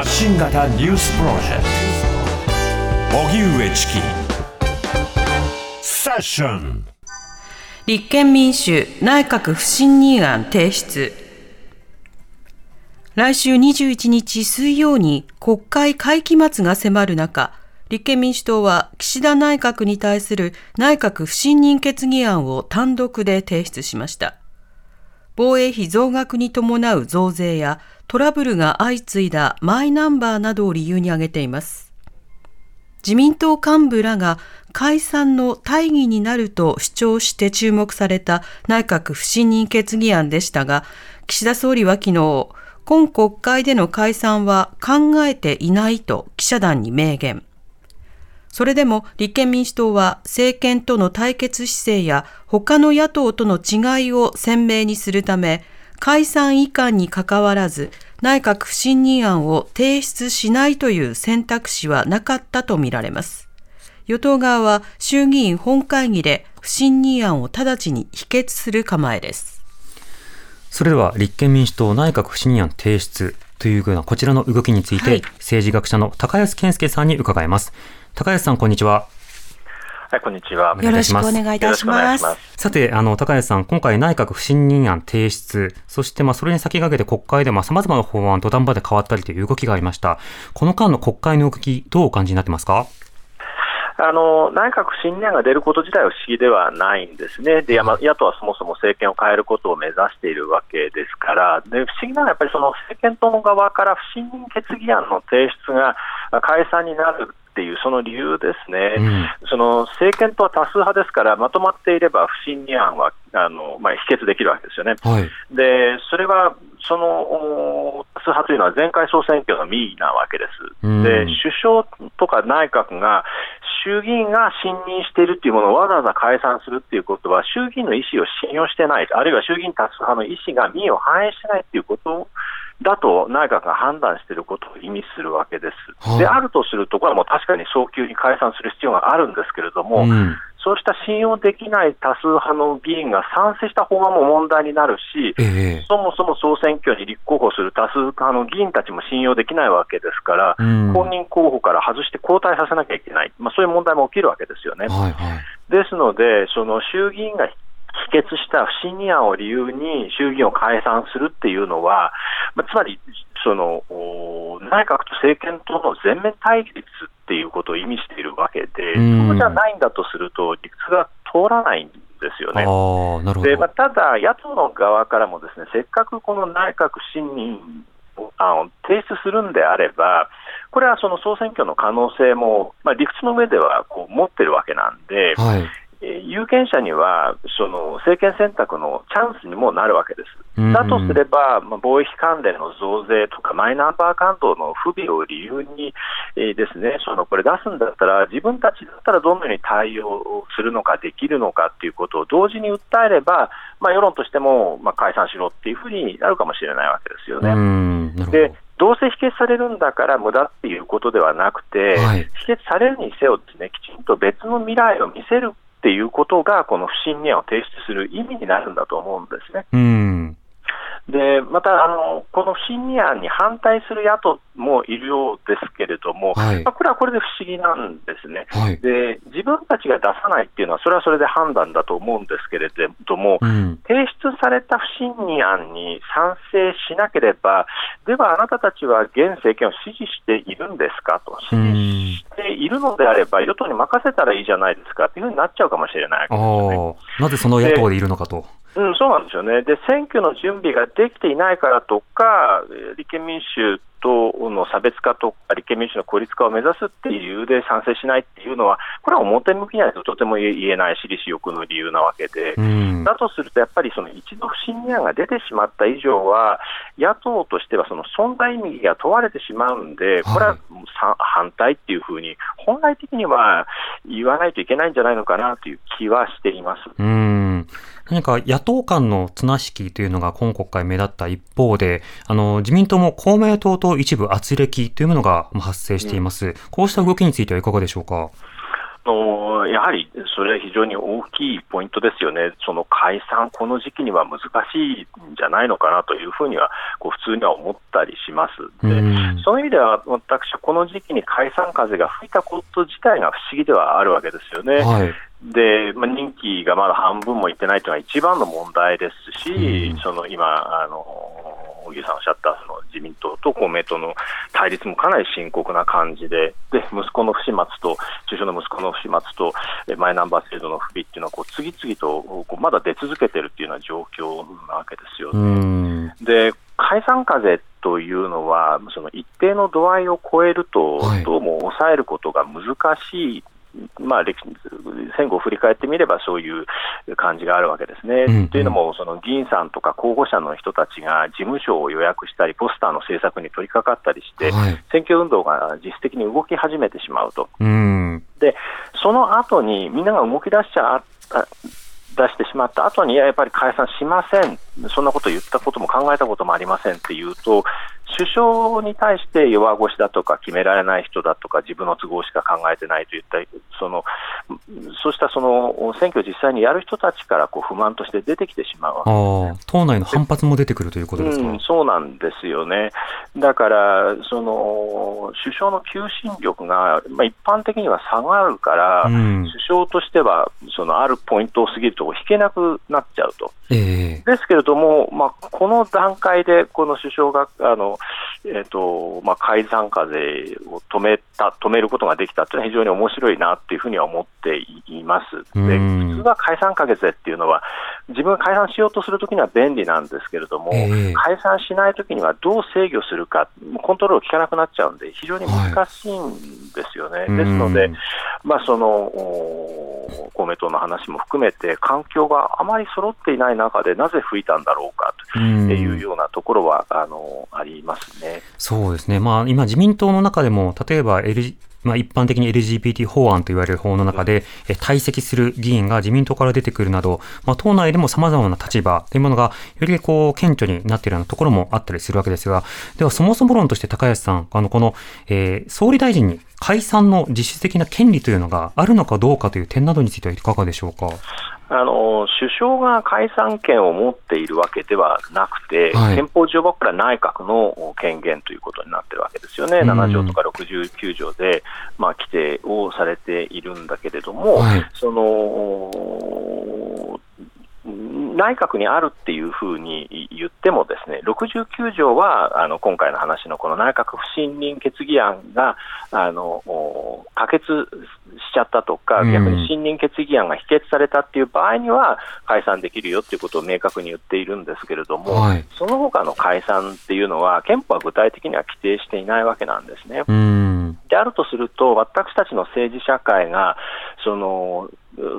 発信型ニュースプロジェクト。荻上チキ。セッション。立憲民主内閣不信任案提出。来週21日水曜に国会会期末が迫る中立憲民主党は岸田内閣に対する内閣不信任決議案を単独で提出しました。防衛費増額に伴う増税やトラブルが相次いだマイナンバーなどを理由に挙げています自民党幹部らが解散の大義になると主張して注目された内閣不信任決議案でしたが、岸田総理は昨日、今国会での解散は考えていないと記者団に明言。それでも立憲民主党は政権との対決姿勢や他の野党との違いを鮮明にするため、解散遺憾にかかわらず内閣不信任案を提出しないという選択肢はなかったとみられます。与党側は衆議院本会議で不信任案を直ちに否決する構えです。それでは立憲民主党内閣不信任案提出というようなこちらの動きについて、はい、政治学者の高安健介さんに伺います。高安さん、こんにちは。はい、こんにちは。よろしくお願いいたします。さて、あの、高安さん、今回内閣不信任案提出、そして、まあ、それに先駆けて国会で、まあ、様々な法案、土壇場で変わったりという動きがありました。この間の国会の動き、どうお感じになってますか？あの内閣不信任案が出ること自体は不思議ではないんですね、で野党はそもそも政権を変えることを目指しているわけですから、で不思議なのはやっぱりその政権党の側から不信任決議案の提出が解散になるっていうその理由ですね、うん、その政権とは多数派ですから、まとまっていれば不信任案はあの、まあ、否決できるわけですよね。はい、でそれはその多数派というのは前回総選挙の民意なわけです。うん、で首相とか内閣が衆議院が信任しているというものをわざわざ解散するということは、衆議院の意思を信用してない、あるいは衆議院多数派の意思が民意を反映してないということだと内閣が判断していることを意味するわけです。であるとすると、これはもう確かに早急に解散する必要があるんですけれども、うん、そうした信用できない多数派の議員が賛成した法案も問題になるし、えー、そもそも総選挙に立候補する多数派の議員たちも信用できないわけですから、うん、公認候補から外して交代させなきゃいけない、まあ、そういう問題も起きるわけですよね。はいはい、ですので、その衆議院が否決した不信任案を理由に衆議院を解散するっていうのは、まあ、つまりその内閣と政権との全面対立っていうことを意味しているわけで、そうじゃないんだとすると、理屈が通らないんですよね。でまあ、ただ、野党の側からもですねせっかくこの内閣不信任案を提出するんであれば、これはその総選挙の可能性も、まあ、理屈の上ではこう持ってるわけなんで、はい、有権者にはその政権選択のチャンスにもなるわけです。だとすれば、まあ、貿易関連の増税とかマイナンバー関東の不備を理由に、えー、ですねそのこれ出すんだったら自分たちだったらどのように対応するのかできるのかということを同時に訴えれば、まあ、世論としても、まあ、解散しろっていうふうになるかもしれないわけですよね。でどうせ否決されるんだから無駄っていうことではなくて、はい、否決されるにせよです、ね、きちんと別の未来を見せるっていうことが、この不信任案を提出する意味になるんだと思うんですね。うんまたあの、この不信任案に反対する野党もいるようですけれども、はい、まあ、これはこれで不思議なんですね、はい、で、自分たちが出さないっていうのは、それはそれで判断だと思うんですけれども、うん、提出された不信任案に賛成しなければ、ではあなたたちは現政権を支持しているんですかと、支持しているのであれば、与党に任せたらいいじゃないですかというふうになっちゃうかもしれないわけですよね。なぜその野党でいるのかと。うん、そうなんですよね。で、選挙の準備ができていないからとか、立憲民主党の差別化とか、立憲民主の孤立化を目指すっていう理由で賛成しないっていうのは、これは表向きにはとても言えない私利私欲の理由なわけで、うん、だとすると、やっぱりその一度不信任案が出てしまった以上は、野党としてはその存在意義が問われてしまうんで、これは反対っていうふうに、本来的には言わないといけないんじゃないのかなという気はしています。うん何か野党間の綱引きというのが今国会目立った一方で、あの、自民党も公明党と一部圧力というものが発生しています。うん、こうした動きについてはいかがでしょうか？のやはりそれは非常に大きいポイントですよね、その解散、この時期には難しいんじゃないのかなというふうには、こう普通には思ったりします。でそういう意味では、私はこの時期に解散風が吹いたこと自体が不思議ではあるわけですよね。はいで、まあ、任期がまだ半分もいってないというのが一番の問題ですし、その今、あの小木さんおっしゃったその自民党と公明党の対立もかなり深刻な感じで、で息子の不始末と、中小の息子の不始末と、マイナンバー制度の不備っていうのはこう次々とこうまだ出続けてるっていうような状況なわけですよね。で解散風というのは、その一定の度合いを超えると、どうも抑えることが難しいまあ、歴戦後を振り返ってみればそういう感じがあるわけですね。うんうん、というのも、その議員さんとか候補者の人たちが事務所を予約したり、ポスターの制作に取り掛かったりして、はい、選挙運動が実質的に動き始めてしまうと。うん、で、その後にみんなが動き出しちゃ出してしまった後に、やっぱり解散しません、そんなこと言ったことも考えたこともありませんっていうと、首相に対して弱腰だとか決められない人だとか自分の都合しか考えてないといったそのそうしたその選挙を実際にやる人たちからこう不満として出てきてしまうわけです、ね、党内の反発も出てくるということですか、うん、そうなんですよね、だからその首相の求心力が、まあ、一般的には下がるから、うん、首相としてはそのあるポイントを過ぎると引けなくなっちゃうと。えー、ですけれども、まあ、この段階でこの首相があのえーとまあ、解散風を止めた止めることができたというのは非常に面白いなというふうには思っています。で普通は解散風っていうのは自分が解散しようとするときには便利なんですけれども、えー、解散しないときにはどう制御するか、コントロール効かなくなっちゃうんで、非常に難しいんですよね。はい、ですので、まあ、その公明党の話も含めて、環境があまり揃っていない中で、なぜ吹いたんだろうかというようなところは、あのありますね。そうですね、まあ、今、自民党の中でも、例えば、L まあ、一般的に LGBT 法案と言われる法の中で、え退席する議員が自民党から出てくるなど、まあ、党内でも様々な立場というものがよりこう顕著になっているようなところもあったりするわけですが、ではそもそも論として高橋さん、あのこの、えー、総理大臣に解散の実質的な権利というのがあるのかどうかという点などについてはいかがでしょうか？あの首相が解散権を持っているわけではなくて、はい、憲法上はこれは内閣の権限ということになっているわけですよね、うん、7条とか69条で、まあ、規定をされているんだけれども、はい、その内閣にあるっていうふうに言っても、ですね69条はあの今回の話のこの内閣不信任決議案があの可決しちゃったとか、逆に信任決議案が否決されたっていう場合には、解散できるよっていうことを明確に言っているんですけれども、はい、その他の解散っていうのは、憲法は具体的には規定していないわけなんですね。であるとすると、私たちの政治社会が、その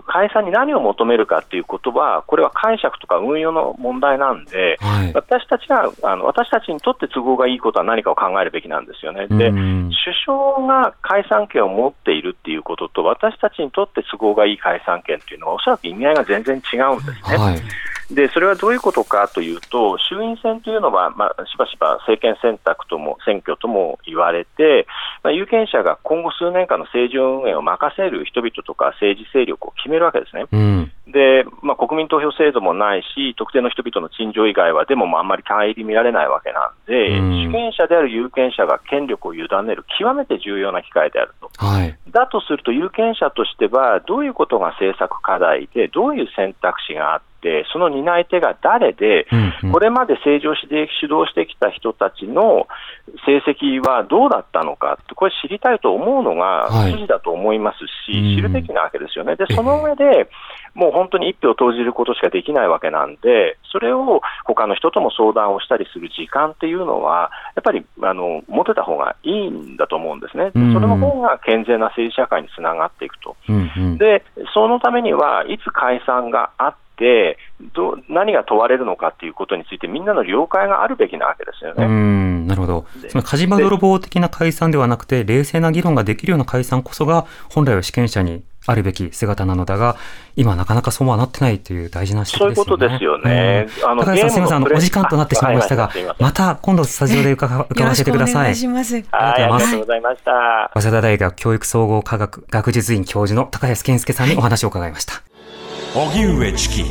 解散に何を求めるかということは、これは解釈とか運用の問題なんで、はい、私たちがあの私たちにとって都合がいいことは何かを考えるべきなんですよね。で、首相が解散権を持っているっていうことと、私たちにとって都合がいい解散権というのは、おそらく意味合いが全然違うんですね。はいでそれはどういうことかというと、衆院選というのは、まあ、しばしば政権選択とも選挙とも言われて、まあ、有権者が今後数年間の政治運営を任せる人々とか政治勢力を決めるわけですね。うん、で、まあ、国民投票制度もないし、特定の人々の陳情以外は、でもあんまり単位で見られないわけなんで、うん、主権者である有権者が権力を委ねる極めて重要な機会であると。はい、だとすると、有権者としては、どういうことが政策課題で、どういう選択肢があって、て、その担い手が誰で、これまで政治を主導してきた人たちの成績はどうだったのかって、これ知りたいと思うのが筋だと思いますし、はい、知るべきなわけですよね。で、その上で、もう本当に一票投じることしかできないわけなんで、それを他の人とも相談をしたりする時間っていうのは、やっぱりあの持てた方がいいんだと思うんですね。それの方が健全な政治社会につながっていくと。で、そのためにはいつ解散があって、ど何が問われるのかということについて、みんなの了解があるべきなわけですよね。うんなるほど、つまり、火事場泥棒的な解散ではなくて、冷静な議論ができるような解散こそが、本来は主権者にあるべき姿なのだが、今なかなかそうはなってないという大事な指摘ですよね。そういうことですよね。うん、あの高橋さんすみません、あの、お時間となってしまいましたが、また今度スタジオで伺伺わせてください。お願いします。ありがとうございました。早稲田大学教育総合科学学術院教授の高安健介さんにお話を伺いました。荻上チキ